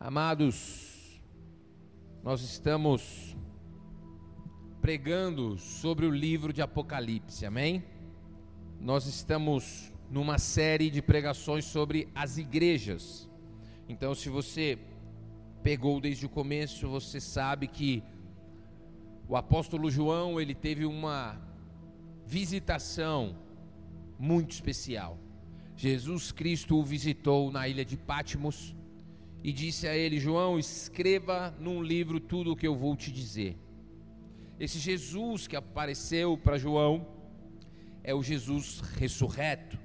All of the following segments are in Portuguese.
Amados, nós estamos pregando sobre o livro de Apocalipse, amém? Nós estamos numa série de pregações sobre as igrejas. Então, se você pegou desde o começo, você sabe que o apóstolo João, ele teve uma visitação muito especial. Jesus Cristo o visitou na ilha de Patmos e disse a ele: João, escreva num livro tudo o que eu vou te dizer. Esse Jesus que apareceu para João é o Jesus ressurreto.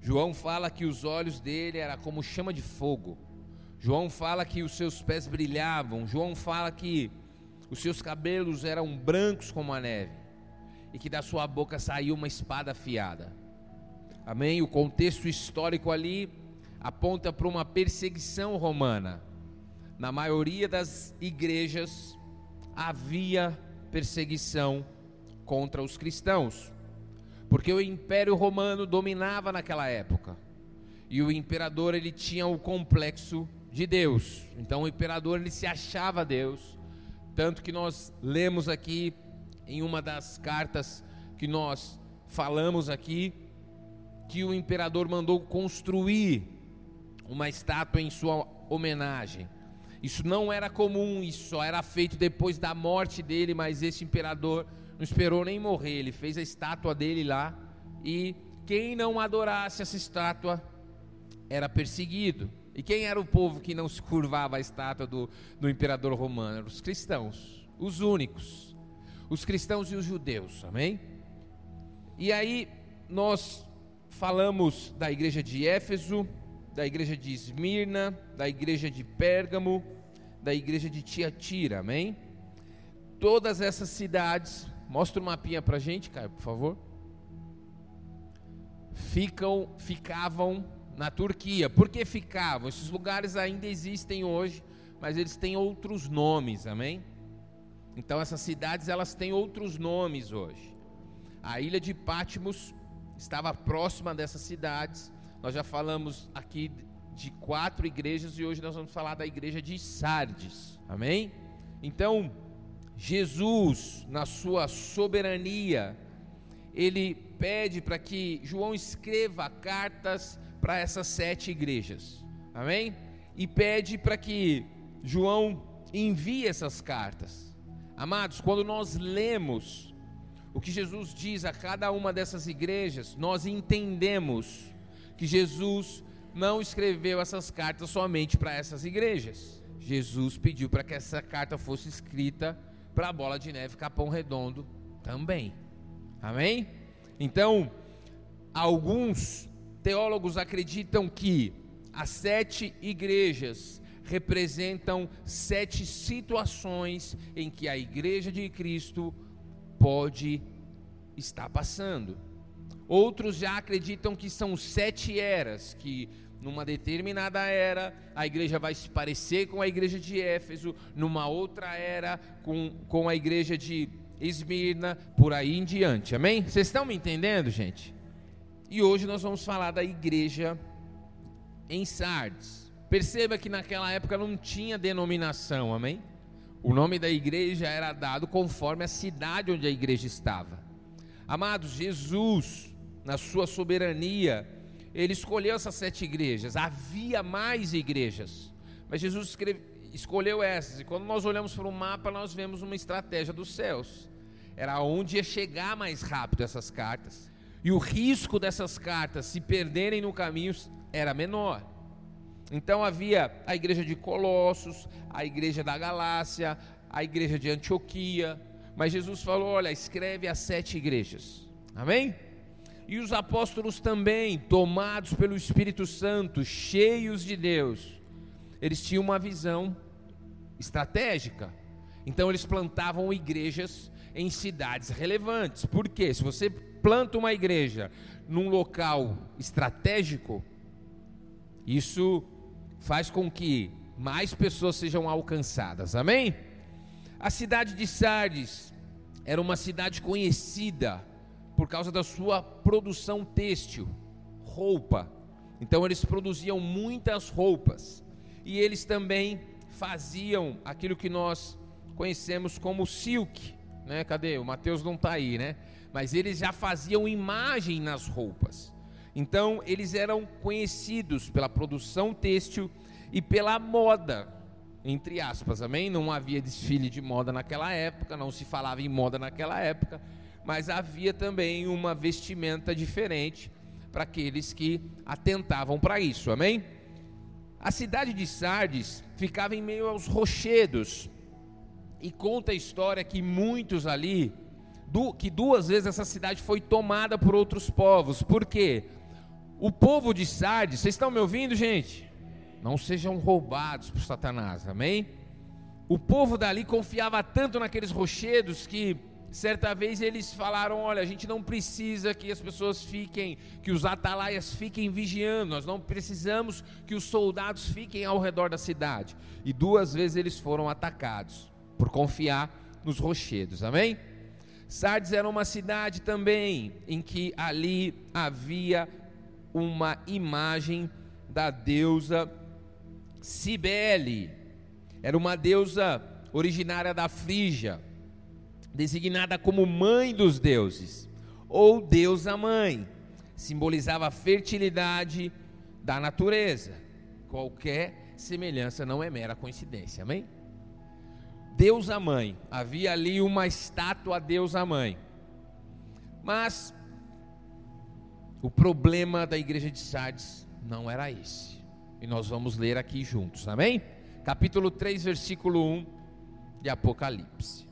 João fala que os olhos dele era como chama de fogo. João fala que os seus pés brilhavam. João fala que os seus cabelos eram brancos como a neve e que da sua boca saiu uma espada afiada. Amém? O contexto histórico ali aponta para uma perseguição romana. Na maioria das igrejas havia perseguição contra os cristãos, porque o Império Romano dominava naquela época. E o imperador ele tinha o complexo de Deus. Então o imperador ele se achava Deus, tanto que nós lemos aqui em uma das cartas que nós falamos aqui que o imperador mandou construir uma estátua em sua homenagem. Isso não era comum, isso só era feito depois da morte dele, mas esse imperador não esperou nem morrer, ele fez a estátua dele lá e quem não adorasse essa estátua era perseguido. E quem era o povo que não se curvava à estátua do, do imperador romano? Os cristãos, os únicos, os cristãos e os judeus, amém? E aí nós falamos da igreja de Éfeso, da igreja de Esmirna, da igreja de Pérgamo, da igreja de Tiatira, amém? Todas essas cidades, mostra o um mapinha pra gente, Caio, por favor. Ficam, ficavam na Turquia. Por que ficavam? Esses lugares ainda existem hoje, mas eles têm outros nomes, amém? Então essas cidades elas têm outros nomes hoje. A ilha de Patmos estava próxima dessas cidades. Nós já falamos aqui de quatro igrejas e hoje nós vamos falar da igreja de Sardes. Amém? Então, Jesus, na sua soberania, ele pede para que João escreva cartas para essas sete igrejas. Amém? E pede para que João envie essas cartas. Amados, quando nós lemos o que Jesus diz a cada uma dessas igrejas, nós entendemos que Jesus não escreveu essas cartas somente para essas igrejas. Jesus pediu para que essa carta fosse escrita para a bola de neve Capão Redondo também. Amém? Então, alguns teólogos acreditam que as sete igrejas representam sete situações em que a igreja de Cristo pode estar passando. Outros já acreditam que são sete eras, que numa determinada era a igreja vai se parecer com a igreja de Éfeso, numa outra era com, com a igreja de Esmirna, por aí em diante. Amém? Vocês estão me entendendo, gente? E hoje nós vamos falar da igreja em Sardes. Perceba que naquela época não tinha denominação, amém? O nome da igreja era dado conforme a cidade onde a igreja estava. Amados, Jesus, na sua soberania, ele escolheu essas sete igrejas. Havia mais igrejas, mas Jesus escolheu essas. E quando nós olhamos para o mapa, nós vemos uma estratégia dos céus. Era onde ia chegar mais rápido essas cartas. E o risco dessas cartas se perderem no caminho era menor. Então havia a igreja de Colossos, a igreja da Galácia, a igreja de Antioquia. Mas Jesus falou: olha, escreve as sete igrejas. Amém? E os apóstolos também, tomados pelo Espírito Santo, cheios de Deus, eles tinham uma visão estratégica. Então eles plantavam igrejas em cidades relevantes. Por quê? Se você planta uma igreja num local estratégico, isso faz com que mais pessoas sejam alcançadas. Amém? A cidade de Sardes era uma cidade conhecida por causa da sua produção têxtil, roupa. Então eles produziam muitas roupas. e eles também faziam aquilo que nós conhecemos como silk, né? Cadê? O Mateus não está aí, né? Mas eles já faziam imagem nas roupas. Então, eles eram conhecidos pela produção têxtil e pela moda, entre aspas, amém? Não havia desfile de moda naquela época, não se falava em moda naquela época, mas havia também uma vestimenta diferente para aqueles que atentavam para isso, amém? A cidade de Sardes ficava em meio aos rochedos, e conta a história que muitos ali, que duas vezes essa cidade foi tomada por outros povos, por quê? O povo de Sardes, vocês estão me ouvindo, gente? Não sejam roubados por Satanás, amém? O povo dali confiava tanto naqueles rochedos que certa vez eles falaram: Olha, a gente não precisa que as pessoas fiquem, que os atalaias fiquem vigiando, nós não precisamos que os soldados fiquem ao redor da cidade. E duas vezes eles foram atacados por confiar nos rochedos, amém? Sardes era uma cidade também em que ali havia uma imagem da deusa Cibele. Era uma deusa originária da Frígia, designada como mãe dos deuses, ou deusa mãe. Simbolizava a fertilidade da natureza. Qualquer semelhança não é mera coincidência, amém? Deusa mãe, havia ali uma estátua deusa mãe. Mas o problema da igreja de Sardes não era esse. E nós vamos ler aqui juntos, amém? Capítulo 3, versículo 1 de Apocalipse.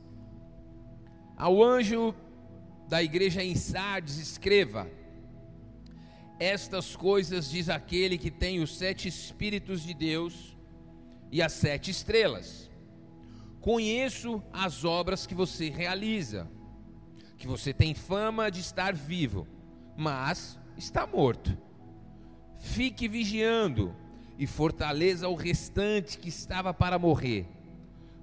Ao anjo da igreja em Sardes, escreva: Estas coisas diz aquele que tem os sete Espíritos de Deus e as sete estrelas. Conheço as obras que você realiza, que você tem fama de estar vivo mas está morto. Fique vigiando e fortaleça o restante que estava para morrer,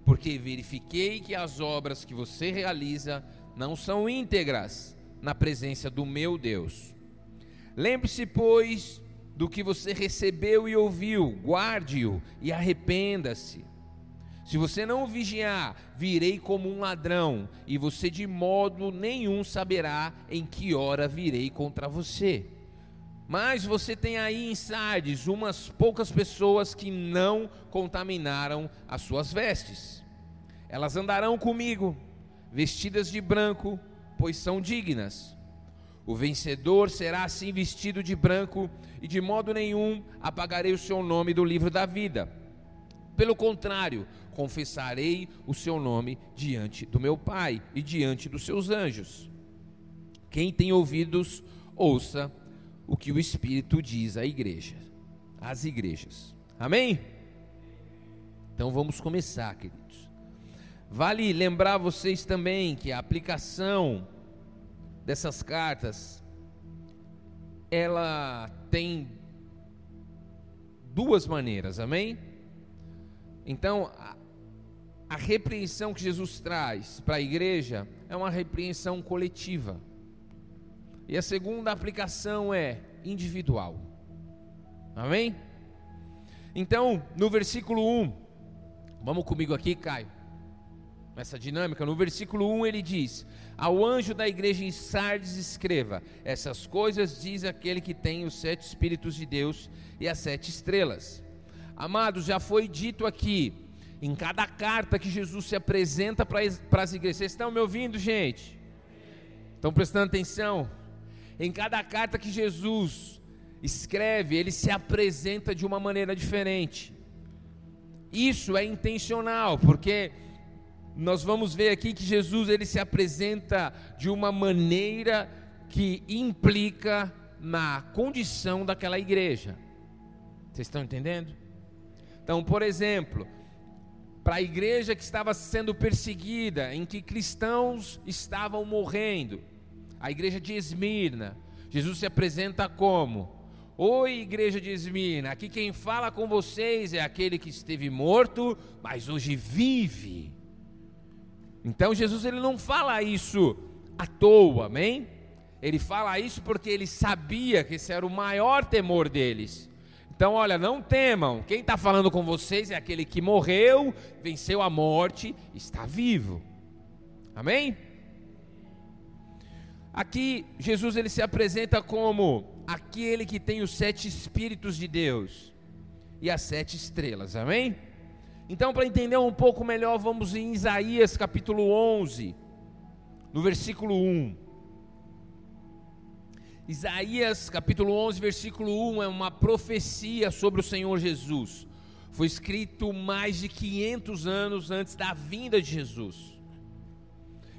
porque verifiquei que as obras que você realiza não são íntegras na presença do meu Deus. Lembre-se, pois, do que você recebeu e ouviu, guarde-o e arrependa-se. Se você não vigiar, virei como um ladrão, e você de modo nenhum saberá em que hora virei contra você. Mas você tem aí em Sardes umas poucas pessoas que não contaminaram as suas vestes. Elas andarão comigo, vestidas de branco, pois são dignas. O vencedor será assim vestido de branco, e de modo nenhum apagarei o seu nome do livro da vida. Pelo contrário, confessarei o seu nome diante do meu Pai e diante dos seus anjos. Quem tem ouvidos, ouça o que o Espírito diz à igreja, às igrejas. Amém? Então vamos começar, queridos. Vale lembrar vocês também que a aplicação dessas cartas ela tem duas maneiras, amém? Então, a repreensão que Jesus traz para a igreja é uma repreensão coletiva. E a segunda aplicação é individual. Amém? Então, no versículo 1, vamos comigo aqui, Caio. Essa dinâmica, no versículo 1 ele diz: Ao anjo da igreja em Sardes escreva: Essas coisas diz aquele que tem os sete Espíritos de Deus e as sete estrelas. Amados, já foi dito aqui em cada carta que Jesus se apresenta para as igrejas. Vocês estão me ouvindo, gente? Estão prestando atenção? Em cada carta que Jesus escreve, ele se apresenta de uma maneira diferente. Isso é intencional, porque nós vamos ver aqui que Jesus ele se apresenta de uma maneira que implica na condição daquela igreja. Vocês estão entendendo? Então, por exemplo, para a igreja que estava sendo perseguida, em que cristãos estavam morrendo. A igreja de Esmirna. Jesus se apresenta como: Oi, igreja de Esmirna, aqui quem fala com vocês é aquele que esteve morto, mas hoje vive. Então Jesus ele não fala isso à toa, amém? Ele fala isso porque ele sabia que esse era o maior temor deles. Então, olha, não temam. Quem está falando com vocês é aquele que morreu, venceu a morte, está vivo. Amém? Aqui Jesus ele se apresenta como aquele que tem os sete espíritos de Deus e as sete estrelas. Amém? Então, para entender um pouco melhor, vamos em Isaías capítulo 11, no versículo 1. Isaías capítulo 11, versículo 1 é uma profecia sobre o Senhor Jesus. Foi escrito mais de 500 anos antes da vinda de Jesus.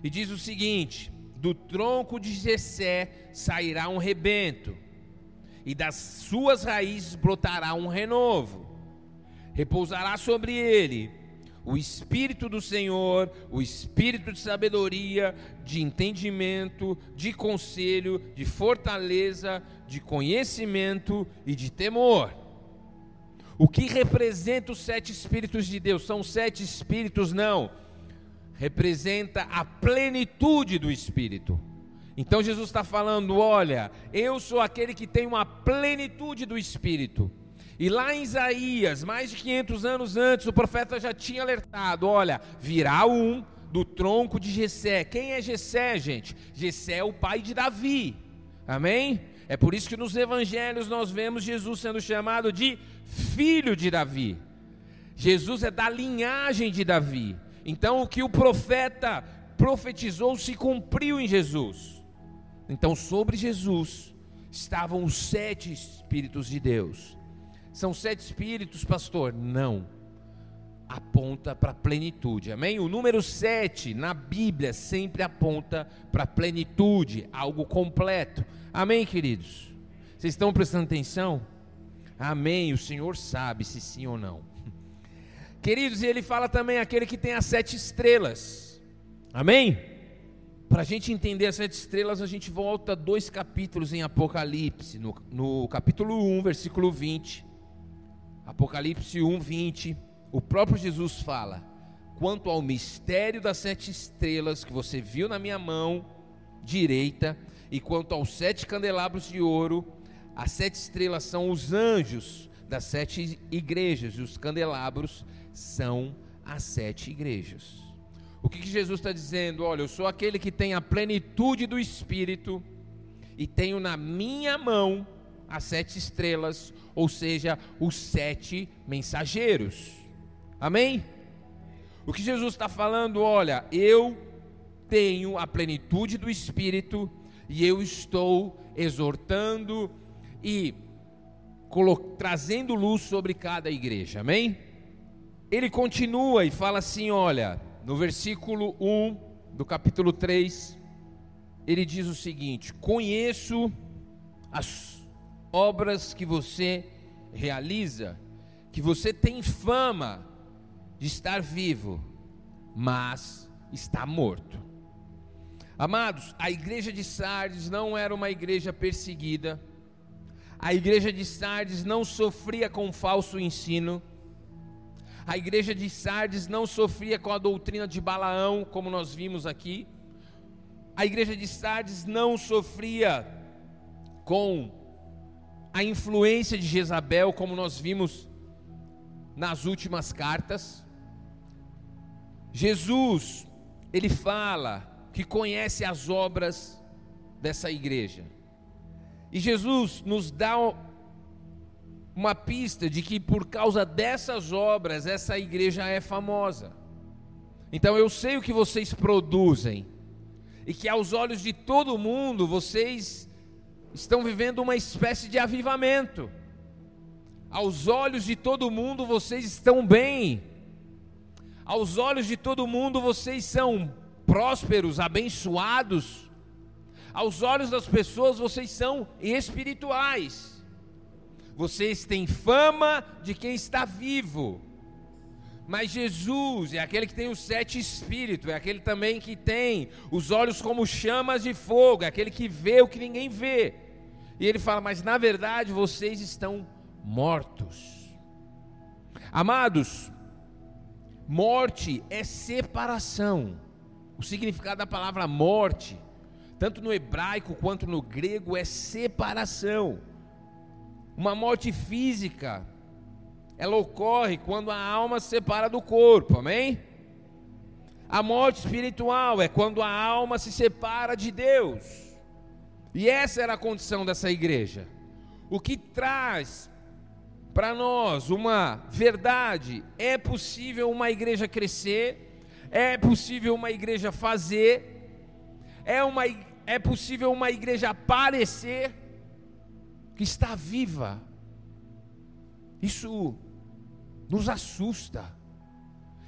E diz o seguinte: Do tronco de Jessé sairá um rebento, e das suas raízes brotará um renovo. Repousará sobre ele o Espírito do Senhor, o Espírito de sabedoria, de entendimento, de conselho, de fortaleza, de conhecimento e de temor. O que representa os sete Espíritos de Deus? São sete Espíritos? Não. Representa a plenitude do Espírito. Então Jesus está falando: olha, eu sou aquele que tem uma plenitude do Espírito. E lá em Isaías, mais de 500 anos antes, o profeta já tinha alertado: olha, virá um do tronco de Jessé. Quem é Jessé, gente? Jessé é o pai de Davi. Amém? É por isso que nos evangelhos nós vemos Jesus sendo chamado de filho de Davi. Jesus é da linhagem de Davi. Então o que o profeta profetizou se cumpriu em Jesus. Então sobre Jesus estavam os sete espíritos de Deus. São sete espíritos, pastor? Não. Aponta para a plenitude, amém? O número sete na Bíblia sempre aponta para a plenitude, algo completo, amém, queridos? Vocês estão prestando atenção? Amém. O Senhor sabe se sim ou não. Queridos, e ele fala também aquele que tem as sete estrelas, amém? Para a gente entender as sete estrelas, a gente volta dois capítulos em Apocalipse, no, no capítulo 1, versículo 20 Apocalipse 1, 20, o próprio Jesus fala: quanto ao mistério das sete estrelas que você viu na minha mão direita, e quanto aos sete candelabros de ouro, as sete estrelas são os anjos das sete igrejas, e os candelabros são as sete igrejas. O que, que Jesus está dizendo? Olha, eu sou aquele que tem a plenitude do Espírito, e tenho na minha mão as sete estrelas, ou seja, os sete mensageiros. Amém? O que Jesus está falando, olha, eu tenho a plenitude do Espírito e eu estou exortando e trazendo luz sobre cada igreja, amém? Ele continua e fala assim: olha, no versículo 1 do capítulo 3, ele diz o seguinte: Conheço as obras que você realiza, que você tem fama de estar vivo, mas está morto. Amados, a igreja de Sardes não era uma igreja perseguida, a igreja de Sardes não sofria com falso ensino, a igreja de Sardes não sofria com a doutrina de Balaão, como nós vimos aqui, a igreja de Sardes não sofria com a influência de Jezabel, como nós vimos nas últimas cartas. Jesus, ele fala que conhece as obras dessa igreja. E Jesus nos dá uma pista de que por causa dessas obras essa igreja é famosa. Então eu sei o que vocês produzem e que aos olhos de todo mundo vocês estão vivendo uma espécie de avivamento. Aos olhos de todo mundo vocês estão bem. Aos olhos de todo mundo vocês são prósperos, abençoados. Aos olhos das pessoas vocês são espirituais. Vocês têm fama de quem está vivo. Mas Jesus é aquele que tem os sete espíritos, é aquele também que tem os olhos como chamas de fogo, é aquele que vê o que ninguém vê. E ele fala: Mas na verdade vocês estão mortos. Amados, morte é separação. O significado da palavra morte, tanto no hebraico quanto no grego, é separação. Uma morte física, ela ocorre quando a alma se separa do corpo, amém? A morte espiritual é quando a alma se separa de Deus. E essa era a condição dessa igreja. O que traz para nós uma verdade: é possível uma igreja crescer, é possível uma igreja fazer, é, uma, é possível uma igreja aparecer que está viva. Isso nos assusta.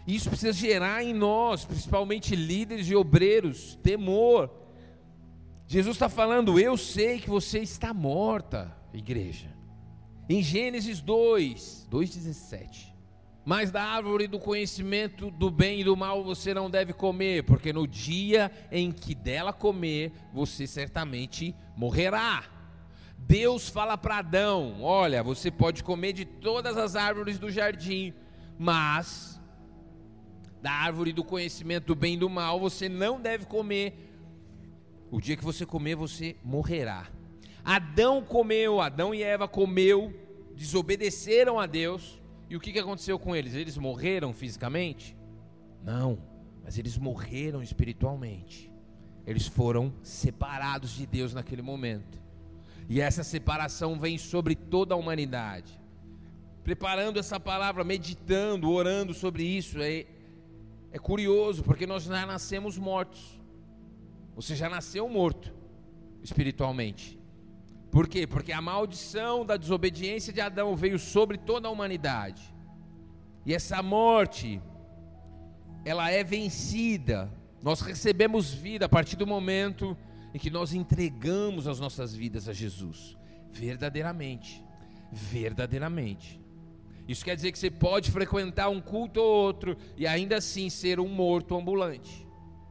Isso precisa gerar em nós, principalmente líderes e obreiros, temor. Jesus está falando: Eu sei que você está morta, igreja. Em Gênesis 2, 2,17. Mas da árvore do conhecimento do bem e do mal você não deve comer, porque no dia em que dela comer, você certamente morrerá. Deus fala para Adão: Olha, você pode comer de todas as árvores do jardim, mas da árvore do conhecimento do bem e do mal, você não deve comer. O dia que você comer, você morrerá. Adão comeu, Adão e Eva comeu, desobedeceram a Deus. E o que, aconteceu com eles? Eles morreram fisicamente? Não, mas eles morreram espiritualmente. Eles foram separados de Deus naquele momento. E essa separação vem sobre toda a humanidade. Preparando essa palavra, meditando, orando sobre isso, é é curioso, porque nós já nascemos mortos. Você já nasceu morto espiritualmente. Por quê? Porque a maldição da desobediência de Adão veio sobre toda a humanidade. E essa morte, ela é vencida. Nós recebemos vida a partir do momento em que nós entregamos as nossas vidas a Jesus. Verdadeiramente. Verdadeiramente. Isso quer dizer que você pode frequentar um culto ou outro e ainda assim ser um morto ambulante.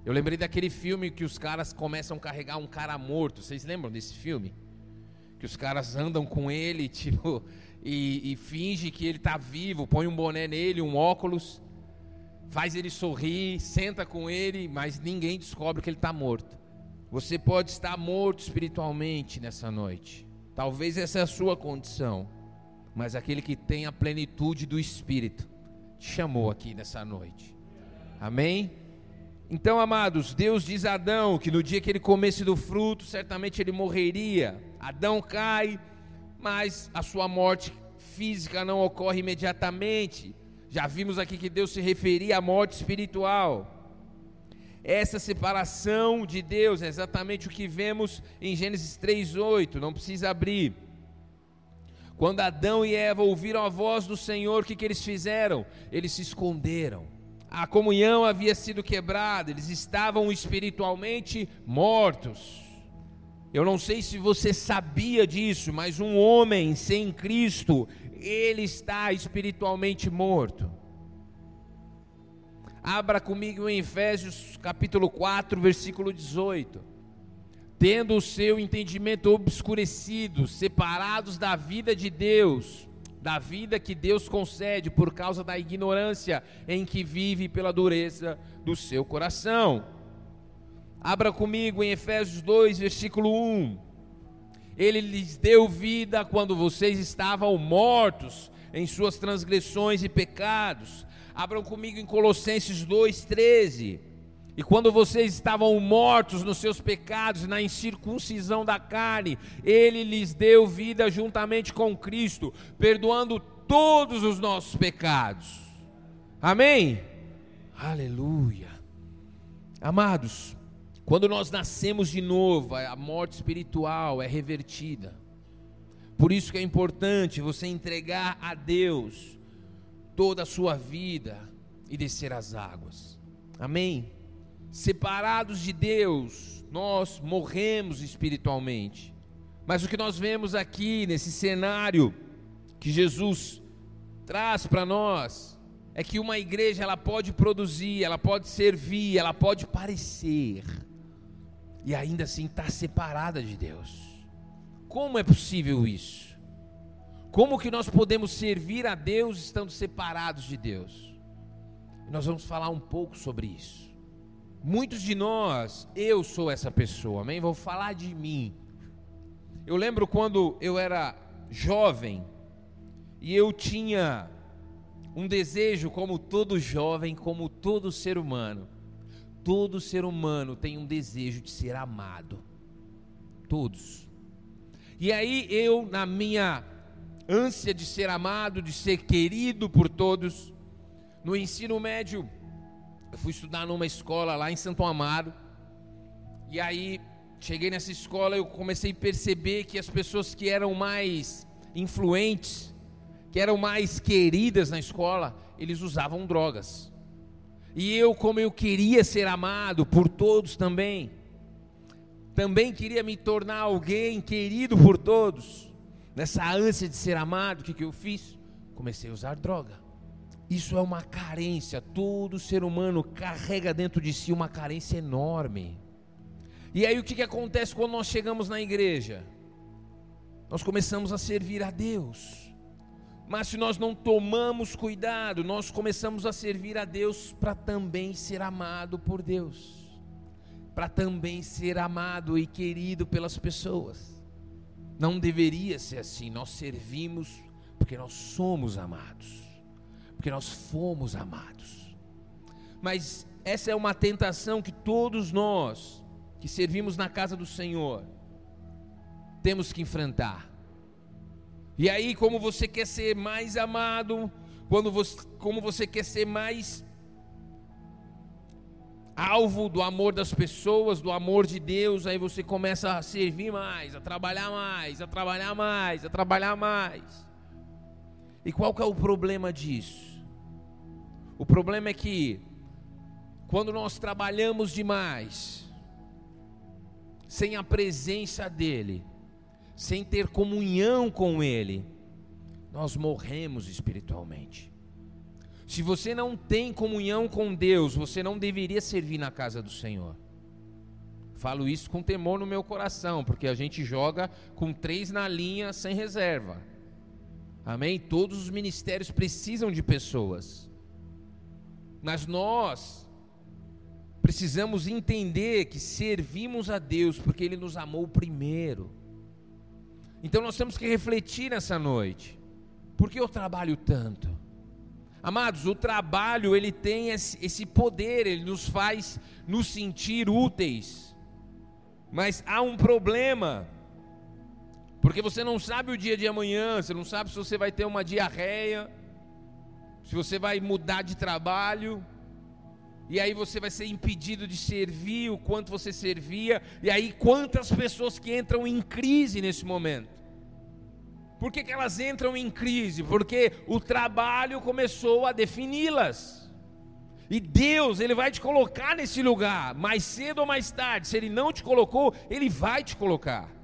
Eu lembrei daquele filme que os caras começam a carregar um cara morto. Vocês lembram desse filme? Que os caras andam com ele, tipo, e, e finge que ele está vivo, põe um boné nele, um óculos, faz ele sorrir, senta com ele, mas ninguém descobre que ele está morto. Você pode estar morto espiritualmente nessa noite. Talvez essa é a sua condição mas aquele que tem a plenitude do Espírito te chamou aqui nessa noite. Amém? Então, amados, Deus diz a Adão que no dia que ele comesse do fruto, certamente ele morreria. Adão cai, mas a sua morte física não ocorre imediatamente. Já vimos aqui que Deus se referia à morte espiritual. Essa separação de Deus é exatamente o que vemos em Gênesis 3:8, não precisa abrir. Quando Adão e Eva ouviram a voz do Senhor, o que, que eles fizeram? Eles se esconderam. A comunhão havia sido quebrada, eles estavam espiritualmente mortos. Eu não sei se você sabia disso, mas um homem sem Cristo, ele está espiritualmente morto. Abra comigo em Efésios capítulo 4, versículo 18 tendo o seu entendimento obscurecido, separados da vida de Deus, da vida que Deus concede por causa da ignorância em que vive pela dureza do seu coração. Abra comigo em Efésios 2, versículo 1. Ele lhes deu vida quando vocês estavam mortos em suas transgressões e pecados. Abram comigo em Colossenses 13. E quando vocês estavam mortos nos seus pecados, na incircuncisão da carne, Ele lhes deu vida juntamente com Cristo, perdoando todos os nossos pecados. Amém? Aleluia. Amados, quando nós nascemos de novo, a morte espiritual é revertida. Por isso que é importante você entregar a Deus toda a sua vida e descer as águas. Amém? Separados de Deus, nós morremos espiritualmente. Mas o que nós vemos aqui nesse cenário que Jesus traz para nós é que uma igreja ela pode produzir, ela pode servir, ela pode parecer e ainda assim estar tá separada de Deus. Como é possível isso? Como que nós podemos servir a Deus estando separados de Deus? Nós vamos falar um pouco sobre isso. Muitos de nós, eu sou essa pessoa, amém? Vou falar de mim. Eu lembro quando eu era jovem e eu tinha um desejo, como todo jovem, como todo ser humano. Todo ser humano tem um desejo de ser amado. Todos. E aí eu, na minha ânsia de ser amado, de ser querido por todos, no ensino médio, eu fui estudar numa escola lá em Santo Amaro. E aí cheguei nessa escola e eu comecei a perceber que as pessoas que eram mais influentes, que eram mais queridas na escola, eles usavam drogas. E eu, como eu queria ser amado por todos também, também queria me tornar alguém querido por todos, nessa ânsia de ser amado, o que, que eu fiz? Comecei a usar droga. Isso é uma carência, todo ser humano carrega dentro de si uma carência enorme. E aí o que, que acontece quando nós chegamos na igreja? Nós começamos a servir a Deus. Mas se nós não tomamos cuidado, nós começamos a servir a Deus para também ser amado por Deus, para também ser amado e querido pelas pessoas. Não deveria ser assim. Nós servimos porque nós somos amados, porque nós fomos amados. Mas essa é uma tentação que todos nós que servimos na casa do Senhor temos que enfrentar. E aí, como você quer ser mais amado, quando você, como você quer ser mais alvo do amor das pessoas, do amor de Deus, aí você começa a servir mais, a trabalhar mais, a trabalhar mais, a trabalhar mais. E qual que é o problema disso? O problema é que quando nós trabalhamos demais, sem a presença dele, sem ter comunhão com Ele, nós morremos espiritualmente. Se você não tem comunhão com Deus, você não deveria servir na casa do Senhor. Falo isso com temor no meu coração, porque a gente joga com três na linha sem reserva. Amém? Todos os ministérios precisam de pessoas. Mas nós precisamos entender que servimos a Deus porque Ele nos amou primeiro. Então nós temos que refletir nessa noite. Por que eu trabalho tanto? Amados, o trabalho ele tem esse poder, ele nos faz nos sentir úteis. Mas há um problema. Porque você não sabe o dia de amanhã, você não sabe se você vai ter uma diarreia, se você vai mudar de trabalho, e aí você vai ser impedido de servir o quanto você servia, e aí quantas pessoas que entram em crise nesse momento. Por que, que elas entram em crise? Porque o trabalho começou a defini-las. E Deus, Ele vai te colocar nesse lugar, mais cedo ou mais tarde. Se Ele não te colocou, Ele vai te colocar.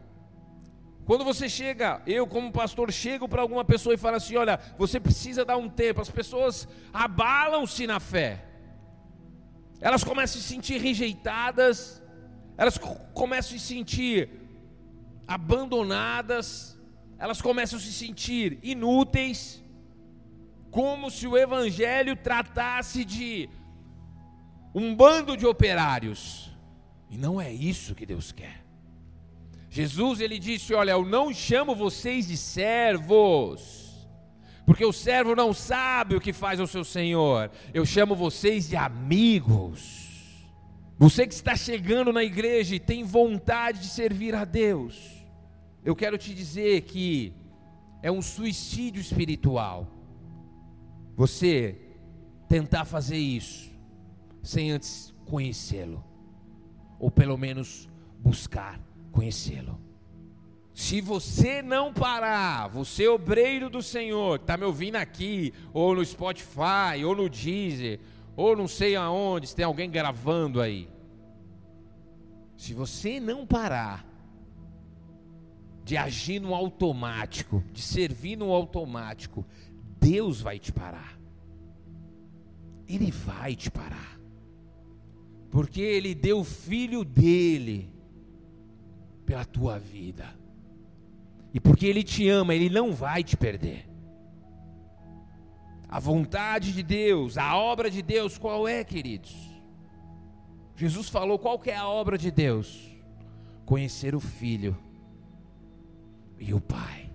Quando você chega, eu como pastor chego para alguma pessoa e falo assim: olha, você precisa dar um tempo. As pessoas abalam-se na fé elas começam a se sentir rejeitadas, elas começam a se sentir abandonadas, elas começam a se sentir inúteis, como se o Evangelho tratasse de um bando de operários, e não é isso que Deus quer. Jesus ele disse: Olha, eu não chamo vocês de servos porque o servo não sabe o que faz o seu senhor. Eu chamo vocês de amigos. Você que está chegando na igreja e tem vontade de servir a Deus, eu quero te dizer que é um suicídio espiritual. Você tentar fazer isso sem antes conhecê-lo, ou pelo menos buscar conhecê-lo. Se você não parar, você obreiro do Senhor, está me ouvindo aqui, ou no Spotify, ou no Deezer, ou não sei aonde, se tem alguém gravando aí. Se você não parar de agir no automático, de servir no automático, Deus vai te parar. Ele vai te parar. Porque Ele deu o filho dele pela tua vida. E porque Ele te ama, Ele não vai te perder. A vontade de Deus, a obra de Deus, qual é, queridos? Jesus falou: qual que é a obra de Deus? Conhecer o Filho e o Pai.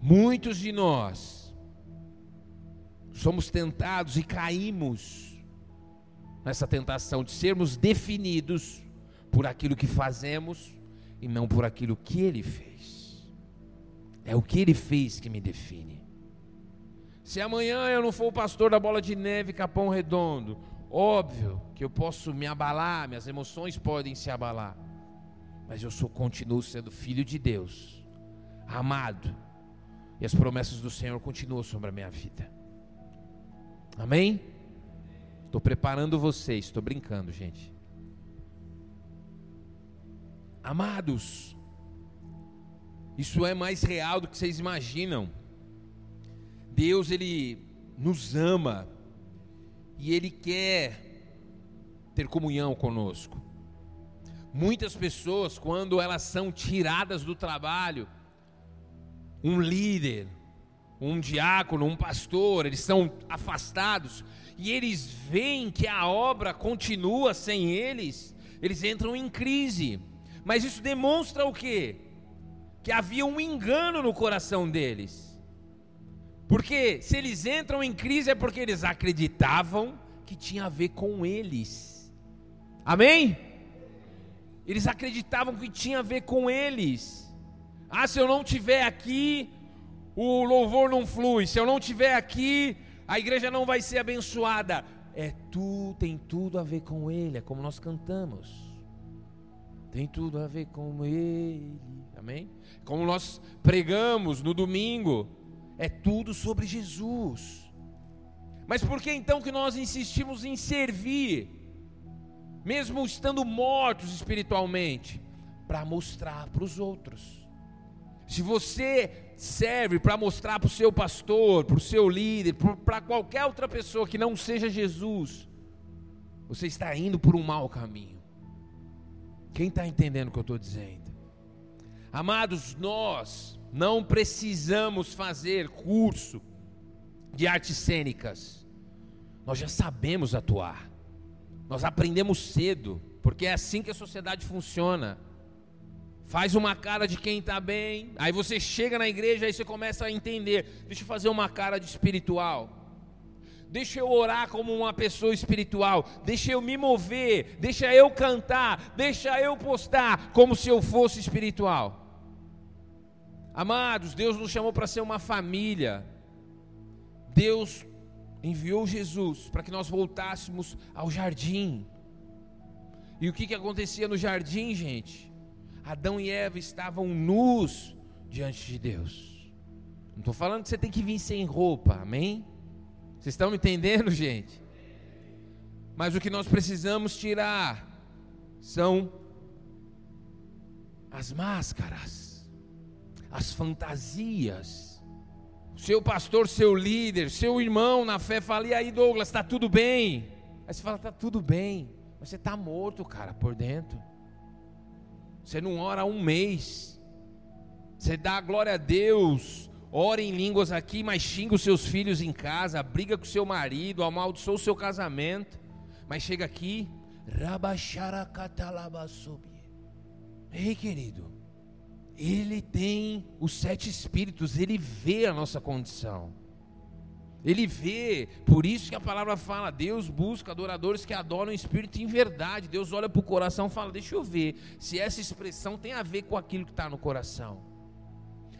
Muitos de nós somos tentados e caímos nessa tentação de sermos definidos por aquilo que fazemos e não por aquilo que Ele fez. É o que Ele fez que me define. Se amanhã eu não for o pastor da bola de neve Capão Redondo, óbvio que eu posso me abalar, minhas emoções podem se abalar, mas eu sou continuo sendo filho de Deus, amado, e as promessas do Senhor continuam sobre a minha vida. Amém? Estou preparando vocês, estou brincando, gente. Amados, isso é mais real do que vocês imaginam. Deus, Ele nos ama e Ele quer ter comunhão conosco. Muitas pessoas, quando elas são tiradas do trabalho, um líder, um diácono, um pastor, eles são afastados e eles veem que a obra continua sem eles, eles entram em crise. Mas isso demonstra o quê? Que havia um engano no coração deles. Porque se eles entram em crise é porque eles acreditavam que tinha a ver com eles. Amém? Eles acreditavam que tinha a ver com eles. Ah, se eu não tiver aqui, o louvor não flui. Se eu não tiver aqui, a igreja não vai ser abençoada. É tu, tem tudo a ver com ele, é como nós cantamos tem tudo a ver com Ele. Amém? Como nós pregamos no domingo, é tudo sobre Jesus. Mas por que então que nós insistimos em servir, mesmo estando mortos espiritualmente? Para mostrar para os outros. Se você serve para mostrar para o seu pastor, para o seu líder, para qualquer outra pessoa que não seja Jesus, você está indo por um mau caminho. Quem está entendendo o que eu estou dizendo? Amados, nós não precisamos fazer curso de artes cênicas. Nós já sabemos atuar. Nós aprendemos cedo, porque é assim que a sociedade funciona. Faz uma cara de quem está bem, aí você chega na igreja e você começa a entender. Deixa eu fazer uma cara de espiritual deixa eu orar como uma pessoa espiritual, deixa eu me mover, deixa eu cantar, deixa eu postar como se eu fosse espiritual. Amados, Deus nos chamou para ser uma família. Deus enviou Jesus para que nós voltássemos ao jardim. E o que, que acontecia no jardim, gente? Adão e Eva estavam nus diante de Deus. Não estou falando que você tem que vir sem roupa, amém? Vocês estão me entendendo, gente? Mas o que nós precisamos tirar são as máscaras, as fantasias. Seu pastor, seu líder, seu irmão na fé fala: e aí, Douglas, está tudo bem? Aí você fala: está tudo bem, mas você está morto, cara, por dentro. Você não ora há um mês. Você dá a glória a Deus ora em línguas aqui, mas xinga os seus filhos em casa, briga com seu marido, amaldiçoa o seu casamento, mas chega aqui, Ei, querido, ele tem os sete espíritos, ele vê a nossa condição. Ele vê, por isso que a palavra fala: Deus busca adoradores que adoram o Espírito em verdade. Deus olha para o coração e fala: Deixa eu ver se essa expressão tem a ver com aquilo que está no coração.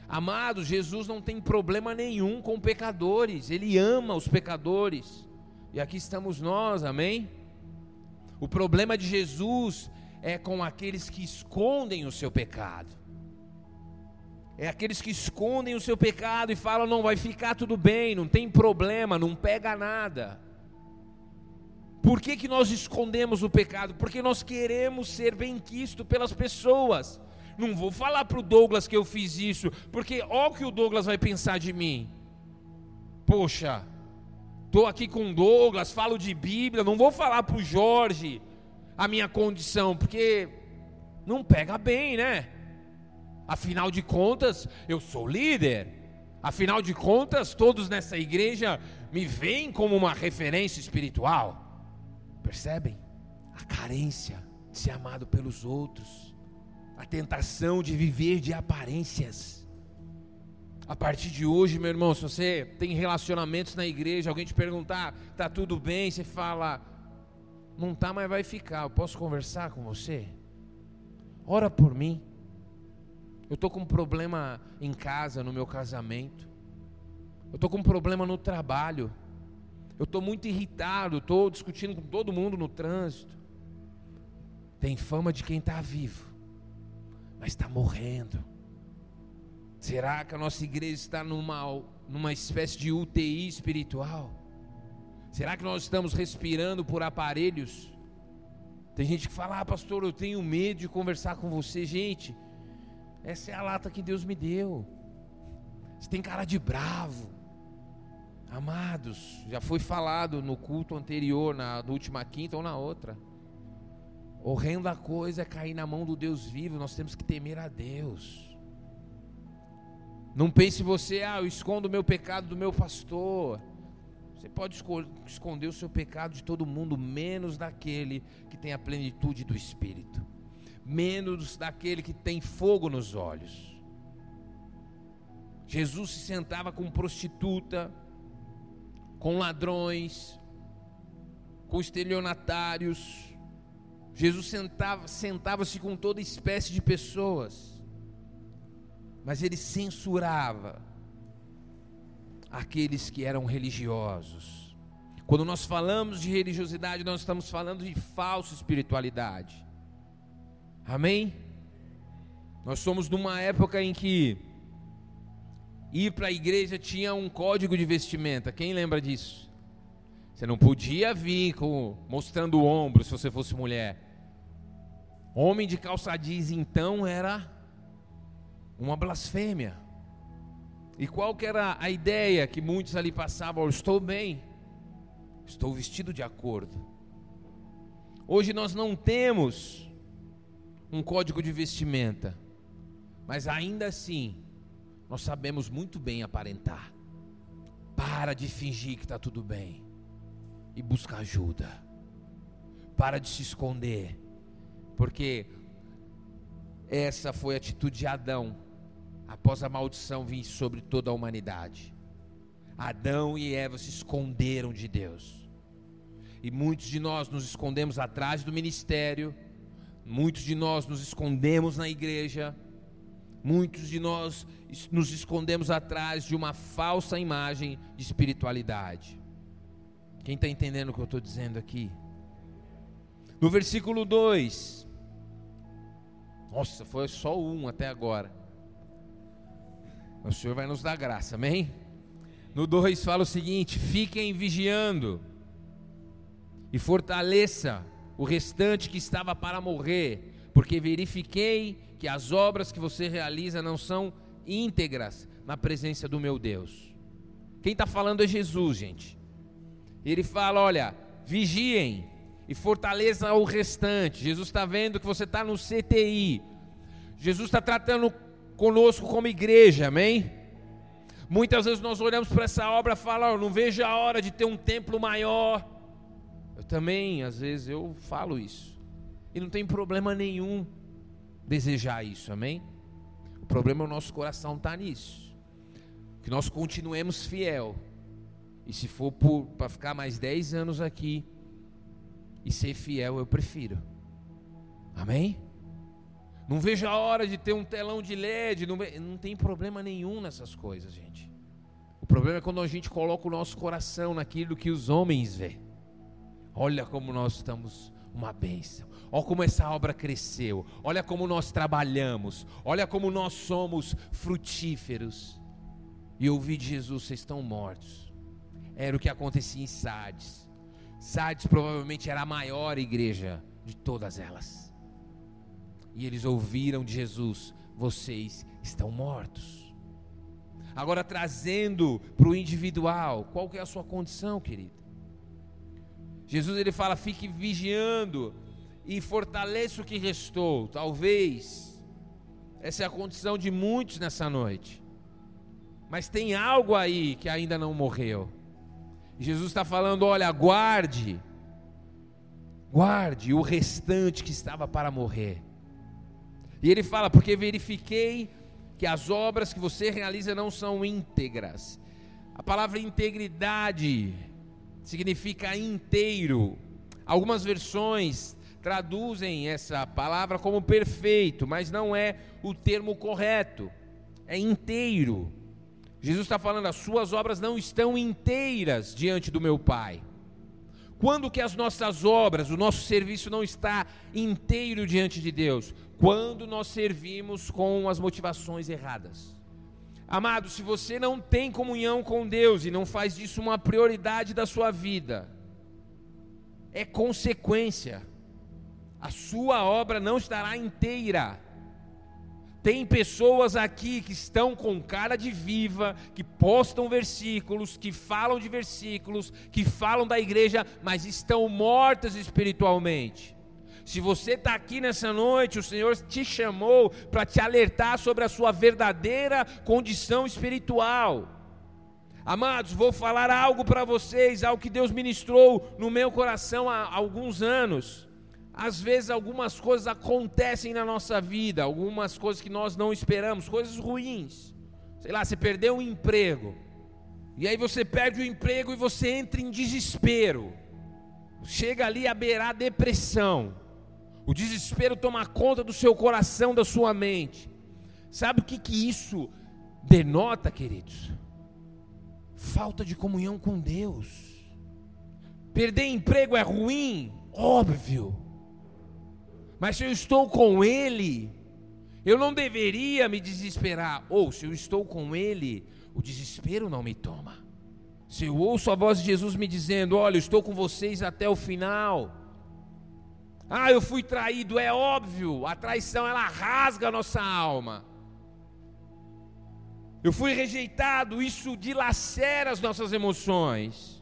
Amados, Jesus não tem problema nenhum com pecadores, ele ama os pecadores. E aqui estamos nós, amém? O problema de Jesus é com aqueles que escondem o seu pecado. É aqueles que escondem o seu pecado e falam: não vai ficar tudo bem, não tem problema, não pega nada. Por que, que nós escondemos o pecado? Porque nós queremos ser bem-quisto pelas pessoas. Não vou falar para o Douglas que eu fiz isso, porque ó o que o Douglas vai pensar de mim. Poxa, estou aqui com o Douglas, falo de Bíblia, não vou falar para o Jorge a minha condição, porque não pega bem, né? Afinal de contas, eu sou líder. Afinal de contas, todos nessa igreja me veem como uma referência espiritual. Percebem? A carência de ser amado pelos outros a tentação de viver de aparências. A partir de hoje, meu irmão, se você tem relacionamentos na igreja, alguém te perguntar, tá tudo bem, você fala, não tá, mas vai ficar. Eu posso conversar com você? Ora por mim. Eu tô com um problema em casa, no meu casamento. Eu tô com um problema no trabalho. Eu tô muito irritado, tô discutindo com todo mundo no trânsito. Tem fama de quem está vivo, mas está morrendo. Será que a nossa igreja está numa, numa espécie de UTI espiritual? Será que nós estamos respirando por aparelhos? Tem gente que fala, ah, pastor, eu tenho medo de conversar com você. Gente, essa é a lata que Deus me deu. Você tem cara de bravo. Amados, já foi falado no culto anterior, na, na última quinta ou na outra. Horrenda coisa é cair na mão do Deus vivo, nós temos que temer a Deus. Não pense você, ah, eu escondo o meu pecado do meu pastor. Você pode esconder o seu pecado de todo mundo, menos daquele que tem a plenitude do Espírito, menos daquele que tem fogo nos olhos. Jesus se sentava com prostituta, com ladrões, com estelionatários. Jesus sentava-se sentava com toda espécie de pessoas mas ele censurava aqueles que eram religiosos. Quando nós falamos de religiosidade, nós estamos falando de falsa espiritualidade. Amém? Nós somos numa época em que ir para a igreja tinha um código de vestimenta. Quem lembra disso? Você não podia vir com, mostrando o ombro se você fosse mulher. Homem de calça jeans então era uma blasfêmia. E qual que era a ideia que muitos ali passavam? Eu estou bem, estou vestido de acordo. Hoje nós não temos um código de vestimenta, mas ainda assim nós sabemos muito bem aparentar. Para de fingir que está tudo bem e busca ajuda. Para de se esconder, porque essa foi a atitude de Adão após a maldição vir sobre toda a humanidade. Adão e Eva se esconderam de Deus. E muitos de nós nos escondemos atrás do ministério, muitos de nós nos escondemos na igreja, muitos de nós nos escondemos atrás de uma falsa imagem de espiritualidade. Quem está entendendo o que eu estou dizendo aqui? No versículo 2, nossa, foi só um até agora. O Senhor vai nos dar graça, amém? No 2 fala o seguinte: fiquem vigiando e fortaleça o restante que estava para morrer, porque verifiquei que as obras que você realiza não são íntegras na presença do meu Deus. Quem está falando é Jesus, gente. Ele fala: olha, vigiem e fortaleça o restante. Jesus está vendo que você está no CTI. Jesus está tratando conosco como igreja, amém? Muitas vezes nós olhamos para essa obra e falamos, não vejo a hora de ter um templo maior. Eu também, às vezes, eu falo isso. E não tem problema nenhum desejar isso, amém? O problema é o nosso coração estar tá nisso. Que nós continuemos fiel. E se for para ficar mais 10 anos aqui e ser fiel, eu prefiro. Amém? Não vejo a hora de ter um telão de LED. Não, não tem problema nenhum nessas coisas, gente. O problema é quando a gente coloca o nosso coração naquilo que os homens vê. Olha como nós estamos uma bênção. Olha como essa obra cresceu. Olha como nós trabalhamos. Olha como nós somos frutíferos. E ouvi de Jesus: vocês estão mortos. Era o que acontecia em Sardes. Sardes provavelmente era a maior igreja de todas elas. E eles ouviram de Jesus: vocês estão mortos. Agora trazendo para o individual, qual que é a sua condição, querido? Jesus ele fala: fique vigiando e fortaleça o que restou. Talvez essa é a condição de muitos nessa noite. Mas tem algo aí que ainda não morreu. Jesus está falando: olha, guarde, guarde o restante que estava para morrer. E ele fala: Porque verifiquei que as obras que você realiza não são íntegras. A palavra integridade significa inteiro. Algumas versões traduzem essa palavra como perfeito, mas não é o termo correto. É inteiro. Jesus está falando, as suas obras não estão inteiras diante do meu Pai. Quando que as nossas obras, o nosso serviço não está inteiro diante de Deus? Quando nós servimos com as motivações erradas. Amado, se você não tem comunhão com Deus e não faz disso uma prioridade da sua vida, é consequência. A sua obra não estará inteira. Tem pessoas aqui que estão com cara de viva, que postam versículos, que falam de versículos, que falam da igreja, mas estão mortas espiritualmente. Se você está aqui nessa noite, o Senhor te chamou para te alertar sobre a sua verdadeira condição espiritual. Amados, vou falar algo para vocês, algo que Deus ministrou no meu coração há alguns anos. Às vezes algumas coisas acontecem na nossa vida, algumas coisas que nós não esperamos, coisas ruins. Sei lá, você perdeu um emprego. E aí você perde o emprego e você entra em desespero. Chega ali a beirar a depressão. O desespero toma conta do seu coração, da sua mente. Sabe o que, que isso denota, queridos? Falta de comunhão com Deus. Perder emprego é ruim? Óbvio. Mas se eu estou com Ele, eu não deveria me desesperar. Ou se eu estou com Ele, o desespero não me toma. Se eu ouço a voz de Jesus me dizendo: Olha, eu estou com vocês até o final. Ah, eu fui traído, é óbvio, a traição ela rasga a nossa alma. Eu fui rejeitado, isso dilacera as nossas emoções.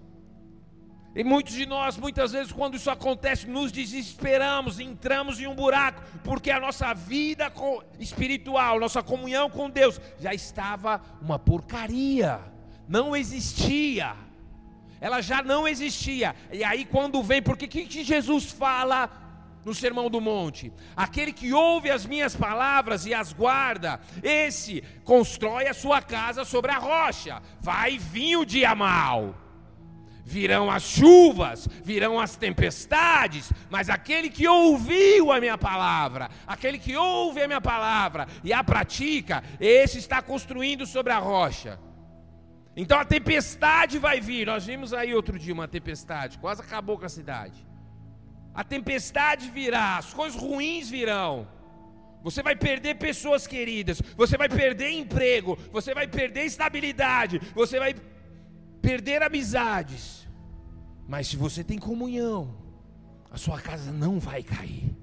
E muitos de nós, muitas vezes, quando isso acontece, nos desesperamos, entramos em um buraco, porque a nossa vida espiritual, nossa comunhão com Deus, já estava uma porcaria, não existia, ela já não existia. E aí, quando vem, porque que, que Jesus fala no Sermão do Monte. Aquele que ouve as minhas palavras e as guarda, esse constrói a sua casa sobre a rocha. Vai vir o dia mal virão as chuvas, virão as tempestades, mas aquele que ouviu a minha palavra, aquele que ouve a minha palavra e a pratica, esse está construindo sobre a rocha. Então a tempestade vai vir. Nós vimos aí outro dia uma tempestade, quase acabou com a cidade. A tempestade virá, as coisas ruins virão. Você vai perder pessoas queridas, você vai perder emprego, você vai perder estabilidade, você vai perder amizades. Mas se você tem comunhão, a sua casa não vai cair.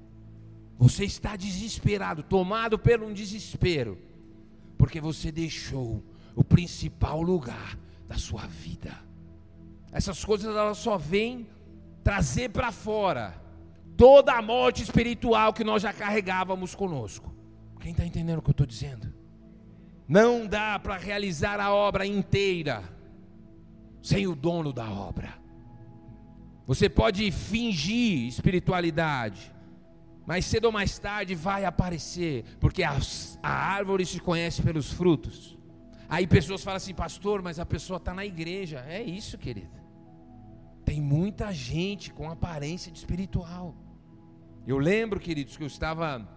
Você está desesperado, tomado pelo um desespero, porque você deixou o principal lugar da sua vida. Essas coisas elas só vêm trazer para fora toda a morte espiritual que nós já carregávamos conosco. Quem está entendendo o que eu estou dizendo? Não dá para realizar a obra inteira sem o dono da obra. Você pode fingir espiritualidade, mas cedo ou mais tarde vai aparecer, porque a, a árvore se conhece pelos frutos. Aí pessoas falam assim, pastor, mas a pessoa está na igreja. É isso, querido. Tem muita gente com aparência de espiritual. Eu lembro, queridos, que eu estava,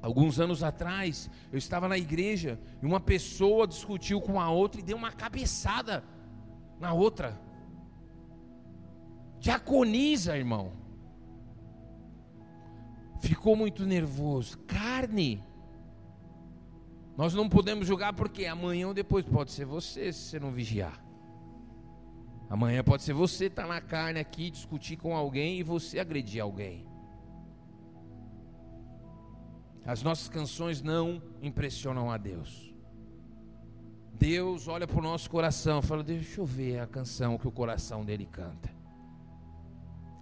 alguns anos atrás, eu estava na igreja e uma pessoa discutiu com a outra e deu uma cabeçada na outra. Diaconiza, irmão. Ficou muito nervoso. Carne. Nós não podemos julgar porque amanhã ou depois pode ser você se você não vigiar. Amanhã pode ser você estar tá na carne aqui, discutir com alguém e você agredir alguém. As nossas canções não impressionam a Deus. Deus olha para o nosso coração e fala: Deixa eu ver a canção que o coração dele canta.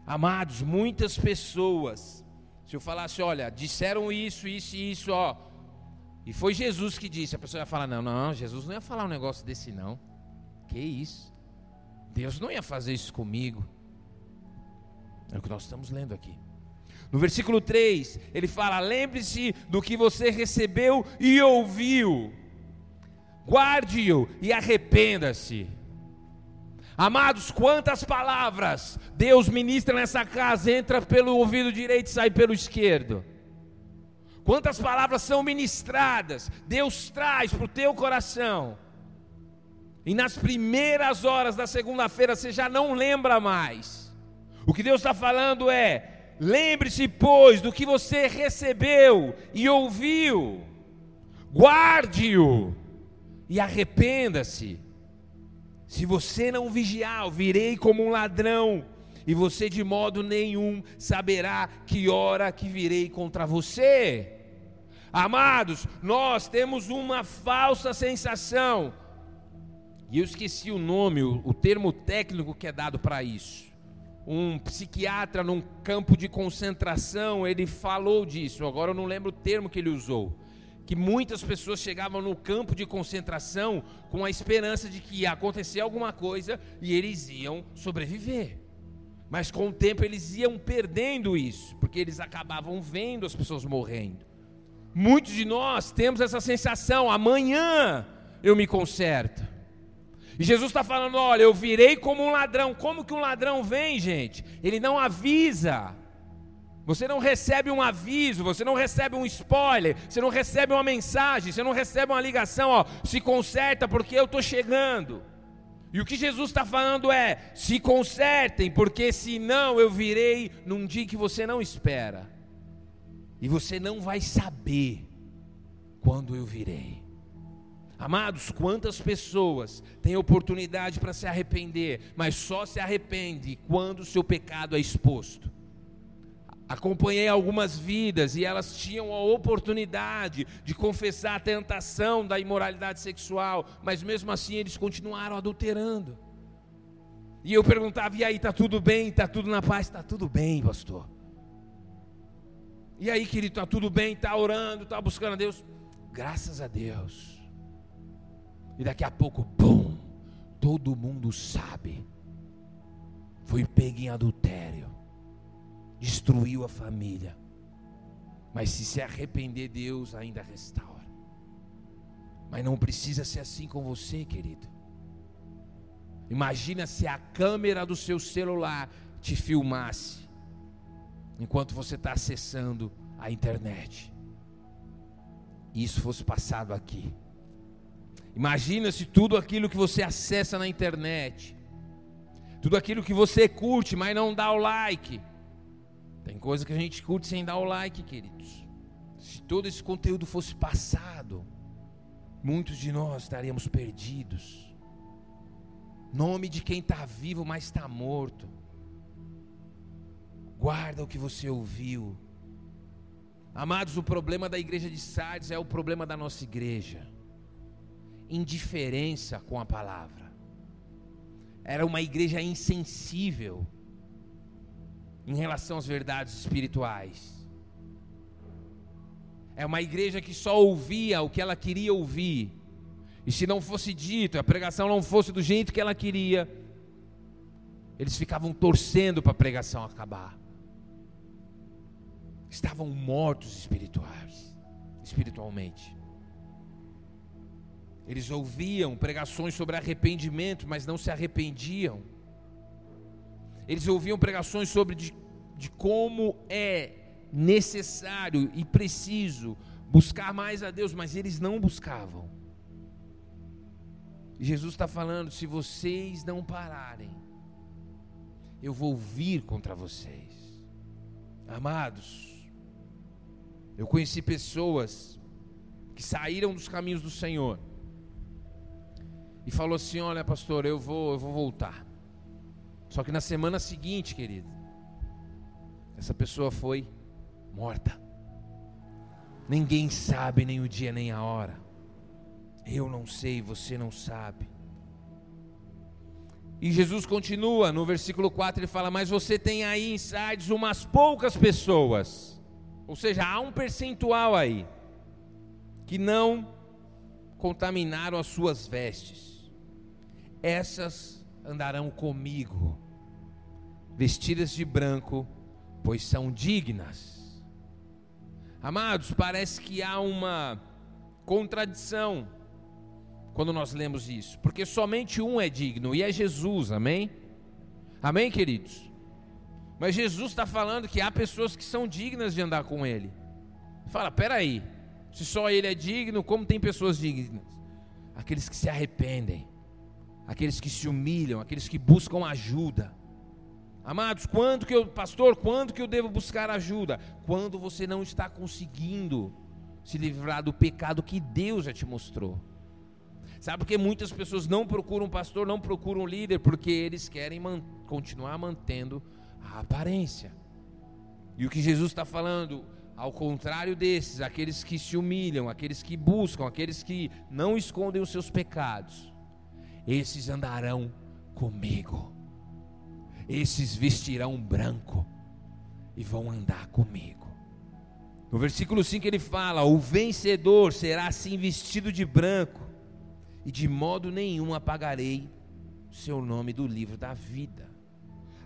Amados, muitas pessoas, se eu falasse, olha, disseram isso, isso e isso, ó, e foi Jesus que disse, a pessoa ia falar: Não, não, Jesus não ia falar um negócio desse, não. Que isso? Deus não ia fazer isso comigo. É o que nós estamos lendo aqui. No versículo 3, ele fala: Lembre-se do que você recebeu e ouviu, guarde-o e arrependa-se. Amados, quantas palavras Deus ministra nessa casa, entra pelo ouvido direito e sai pelo esquerdo. Quantas palavras são ministradas, Deus traz para o teu coração. E nas primeiras horas da segunda-feira você já não lembra mais. O que Deus está falando é: lembre-se, pois, do que você recebeu e ouviu, guarde-o e arrependa-se. Se você não vigiar, eu virei como um ladrão, e você de modo nenhum saberá que hora que virei contra você. Amados, nós temos uma falsa sensação, e eu esqueci o nome, o, o termo técnico que é dado para isso. Um psiquiatra num campo de concentração, ele falou disso, agora eu não lembro o termo que ele usou que muitas pessoas chegavam no campo de concentração com a esperança de que ia acontecer alguma coisa e eles iam sobreviver. Mas com o tempo eles iam perdendo isso, porque eles acabavam vendo as pessoas morrendo. Muitos de nós temos essa sensação: amanhã eu me conserto. E Jesus está falando: olha, eu virei como um ladrão. Como que um ladrão vem, gente? Ele não avisa. Você não recebe um aviso, você não recebe um spoiler, você não recebe uma mensagem, você não recebe uma ligação, ó, se conserta porque eu estou chegando. E o que Jesus está falando é: se consertem, porque senão eu virei num dia que você não espera, e você não vai saber quando eu virei. Amados, quantas pessoas têm oportunidade para se arrepender, mas só se arrepende quando o seu pecado é exposto. Acompanhei algumas vidas e elas tinham a oportunidade de confessar a tentação da imoralidade sexual, mas mesmo assim eles continuaram adulterando. E eu perguntava: e aí, está tudo bem? Está tudo na paz? Está tudo bem, pastor. E aí, querido, está tudo bem? Está orando, está buscando a Deus? Graças a Deus. E daqui a pouco, bum, todo mundo sabe. Foi pego em adultério destruiu a família. Mas se se arrepender, Deus ainda restaura. Mas não precisa ser assim com você, querido. Imagina se a câmera do seu celular te filmasse enquanto você está acessando a internet. E isso fosse passado aqui. Imagina se tudo aquilo que você acessa na internet, tudo aquilo que você curte, mas não dá o like, tem coisa que a gente curte sem dar o like, queridos. Se todo esse conteúdo fosse passado, muitos de nós estaríamos perdidos. Nome de quem está vivo, mas está morto. Guarda o que você ouviu. Amados, o problema da igreja de Sardes é o problema da nossa igreja. Indiferença com a palavra. Era uma igreja insensível em relação às verdades espirituais. É uma igreja que só ouvia o que ela queria ouvir. E se não fosse dito, a pregação não fosse do jeito que ela queria, eles ficavam torcendo para a pregação acabar. Estavam mortos espirituais, espiritualmente. Eles ouviam pregações sobre arrependimento, mas não se arrependiam. Eles ouviam pregações sobre de, de como é necessário e preciso buscar mais a Deus, mas eles não buscavam. Jesus está falando: se vocês não pararem, eu vou vir contra vocês. Amados, eu conheci pessoas que saíram dos caminhos do Senhor e falou assim: olha, pastor, eu vou, eu vou voltar. Só que na semana seguinte, querido, essa pessoa foi morta. Ninguém sabe nem o dia nem a hora. Eu não sei, você não sabe. E Jesus continua no versículo 4, ele fala: Mas você tem aí em Sardes umas poucas pessoas, ou seja, há um percentual aí, que não contaminaram as suas vestes. Essas andarão comigo, vestidas de branco, pois são dignas. Amados, parece que há uma contradição quando nós lemos isso, porque somente um é digno e é Jesus, amém? Amém, queridos? Mas Jesus está falando que há pessoas que são dignas de andar com Ele. Fala, peraí, se só Ele é digno, como tem pessoas dignas? Aqueles que se arrependem, aqueles que se humilham, aqueles que buscam ajuda. Amados, quando que eu, pastor, quando que eu devo buscar ajuda? Quando você não está conseguindo se livrar do pecado que Deus já te mostrou. Sabe por que muitas pessoas não procuram pastor, não procuram líder? Porque eles querem man continuar mantendo a aparência. E o que Jesus está falando, ao contrário desses, aqueles que se humilham, aqueles que buscam, aqueles que não escondem os seus pecados, esses andarão comigo. Esses vestirão branco e vão andar comigo. No versículo 5 ele fala: O vencedor será assim vestido de branco, e de modo nenhum apagarei seu nome do livro da vida.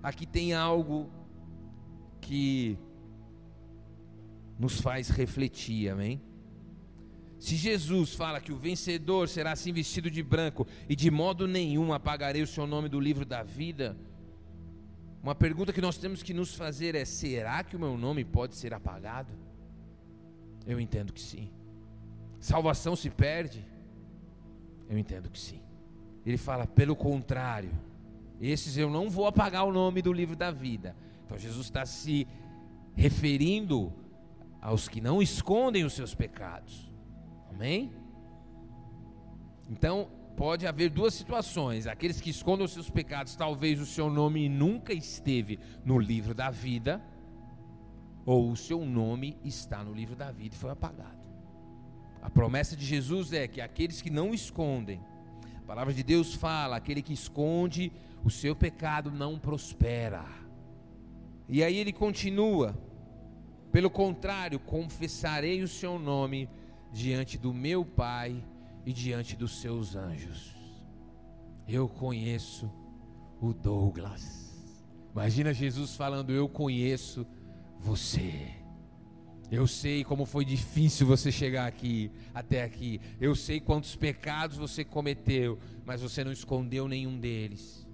Aqui tem algo que nos faz refletir, amém? Se Jesus fala que o vencedor será assim vestido de branco e de modo nenhum apagarei o seu nome do livro da vida, uma pergunta que nós temos que nos fazer é: será que o meu nome pode ser apagado? Eu entendo que sim. Salvação se perde? Eu entendo que sim. Ele fala, pelo contrário, esses eu não vou apagar o nome do livro da vida. Então Jesus está se referindo aos que não escondem os seus pecados. Amém? Então, pode haver duas situações: aqueles que escondem os seus pecados, talvez o seu nome nunca esteve no livro da vida ou o seu nome está no livro da vida e foi apagado. A promessa de Jesus é que aqueles que não escondem, a palavra de Deus fala, aquele que esconde o seu pecado não prospera. E aí ele continua: pelo contrário, confessarei o seu nome diante do meu Pai e diante dos seus anjos. Eu conheço o Douglas. Imagina Jesus falando: Eu conheço você. Eu sei como foi difícil você chegar aqui, até aqui. Eu sei quantos pecados você cometeu, mas você não escondeu nenhum deles.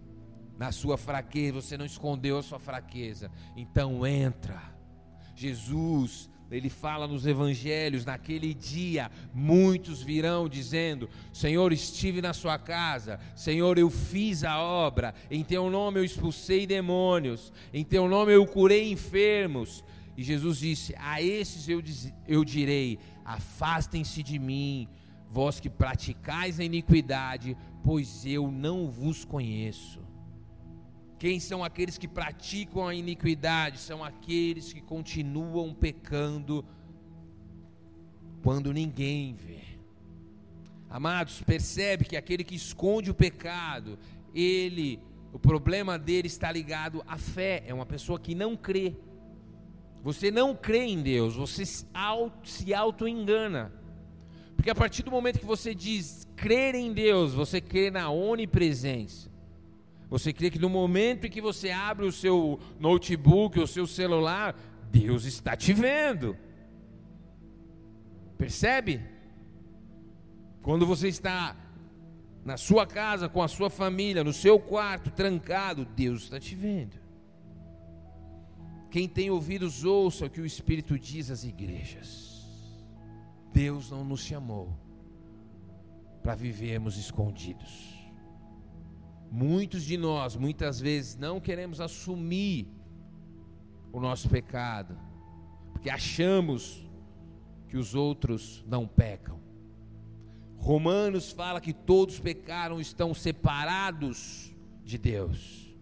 Na sua fraqueza, você não escondeu a sua fraqueza. Então entra. Jesus ele fala nos evangelhos, naquele dia, muitos virão dizendo: Senhor, estive na sua casa, Senhor, eu fiz a obra, em teu nome eu expulsei demônios, em teu nome eu curei enfermos. E Jesus disse: A esses eu, eu direi: Afastem-se de mim, vós que praticais a iniquidade, pois eu não vos conheço. Quem são aqueles que praticam a iniquidade? São aqueles que continuam pecando quando ninguém vê. Amados, percebe que aquele que esconde o pecado, ele, o problema dele está ligado à fé, é uma pessoa que não crê. Você não crê em Deus, você se auto-engana. Porque a partir do momento que você diz crer em Deus, você crê na onipresença. Você crê que no momento em que você abre o seu notebook, o seu celular, Deus está te vendo. Percebe? Quando você está na sua casa, com a sua família, no seu quarto, trancado, Deus está te vendo. Quem tem ouvidos, ouça o que o Espírito diz às igrejas. Deus não nos chamou para vivermos escondidos. Muitos de nós, muitas vezes, não queremos assumir o nosso pecado, porque achamos que os outros não pecam. Romanos fala que todos pecaram, estão separados de Deus.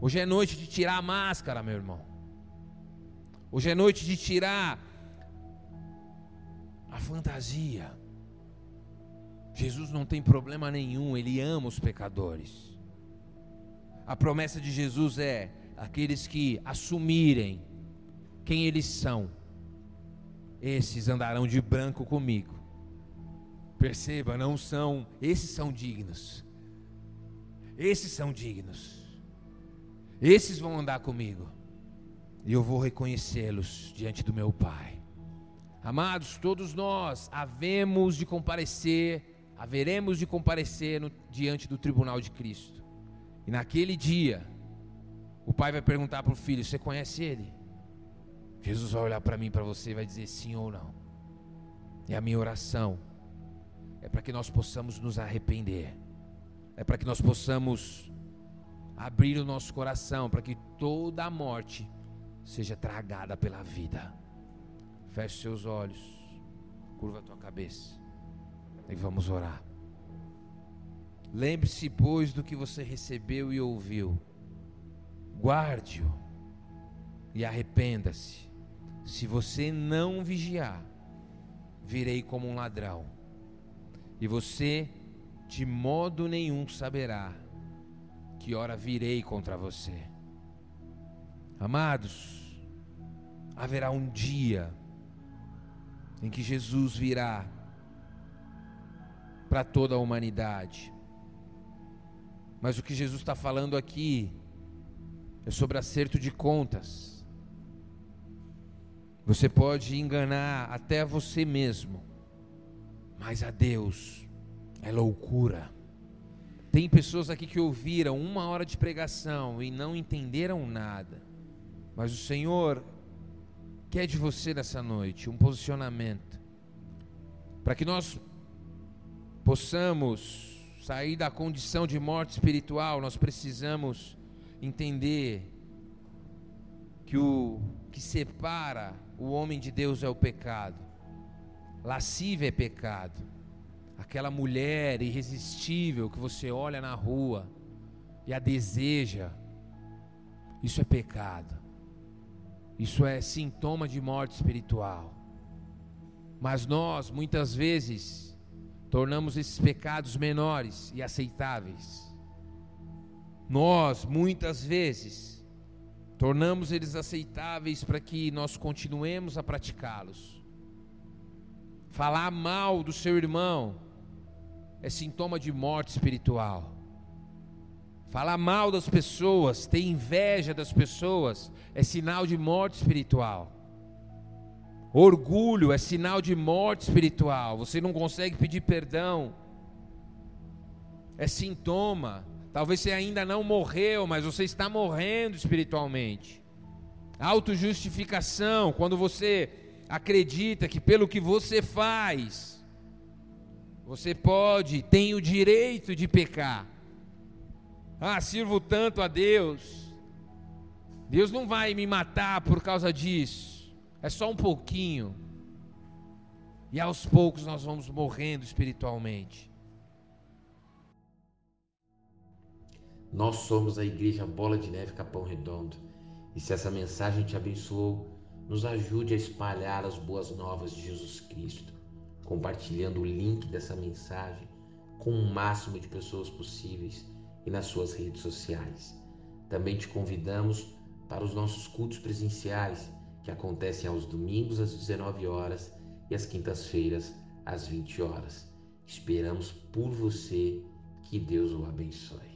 Hoje é noite de tirar a máscara, meu irmão. Hoje é noite de tirar a fantasia. Jesus não tem problema nenhum, ele ama os pecadores. A promessa de Jesus é: aqueles que assumirem quem eles são, esses andarão de branco comigo. Perceba, não são, esses são dignos. Esses são dignos. Esses vão andar comigo. E eu vou reconhecê-los diante do meu Pai. Amados, todos nós havemos de comparecer, haveremos de comparecer no, diante do tribunal de Cristo. E naquele dia, o pai vai perguntar para o filho: Você conhece ele? Jesus vai olhar para mim, para você e vai dizer sim ou não. E a minha oração é para que nós possamos nos arrepender, é para que nós possamos abrir o nosso coração, para que toda a morte seja tragada pela vida. Feche seus olhos, curva a tua cabeça e vamos orar. Lembre-se, pois, do que você recebeu e ouviu, guarde-o e arrependa-se. Se você não vigiar, virei como um ladrão, e você de modo nenhum saberá que hora virei contra você. Amados, haverá um dia em que Jesus virá para toda a humanidade. Mas o que Jesus está falando aqui é sobre acerto de contas. Você pode enganar até você mesmo, mas a Deus é loucura. Tem pessoas aqui que ouviram uma hora de pregação e não entenderam nada, mas o Senhor quer de você nessa noite um posicionamento, para que nós possamos sair da condição de morte espiritual, nós precisamos entender que o que separa o homem de Deus é o pecado. Lascívia é pecado. Aquela mulher irresistível que você olha na rua e a deseja, isso é pecado. Isso é sintoma de morte espiritual. Mas nós, muitas vezes, tornamos esses pecados menores e aceitáveis. Nós, muitas vezes, tornamos eles aceitáveis para que nós continuemos a praticá-los. Falar mal do seu irmão é sintoma de morte espiritual. Falar mal das pessoas, ter inveja das pessoas, é sinal de morte espiritual. Orgulho é sinal de morte espiritual. Você não consegue pedir perdão, é sintoma Talvez você ainda não morreu, mas você está morrendo espiritualmente. Autojustificação, quando você acredita que pelo que você faz, você pode, tem o direito de pecar. Ah, sirvo tanto a Deus. Deus não vai me matar por causa disso. É só um pouquinho. E aos poucos nós vamos morrendo espiritualmente. Nós somos a Igreja Bola de Neve Capão Redondo. E se essa mensagem te abençoou, nos ajude a espalhar as boas novas de Jesus Cristo, compartilhando o link dessa mensagem com o máximo de pessoas possíveis e nas suas redes sociais. Também te convidamos para os nossos cultos presenciais, que acontecem aos domingos às 19 horas e às quintas-feiras às 20 horas. Esperamos por você. Que Deus o abençoe.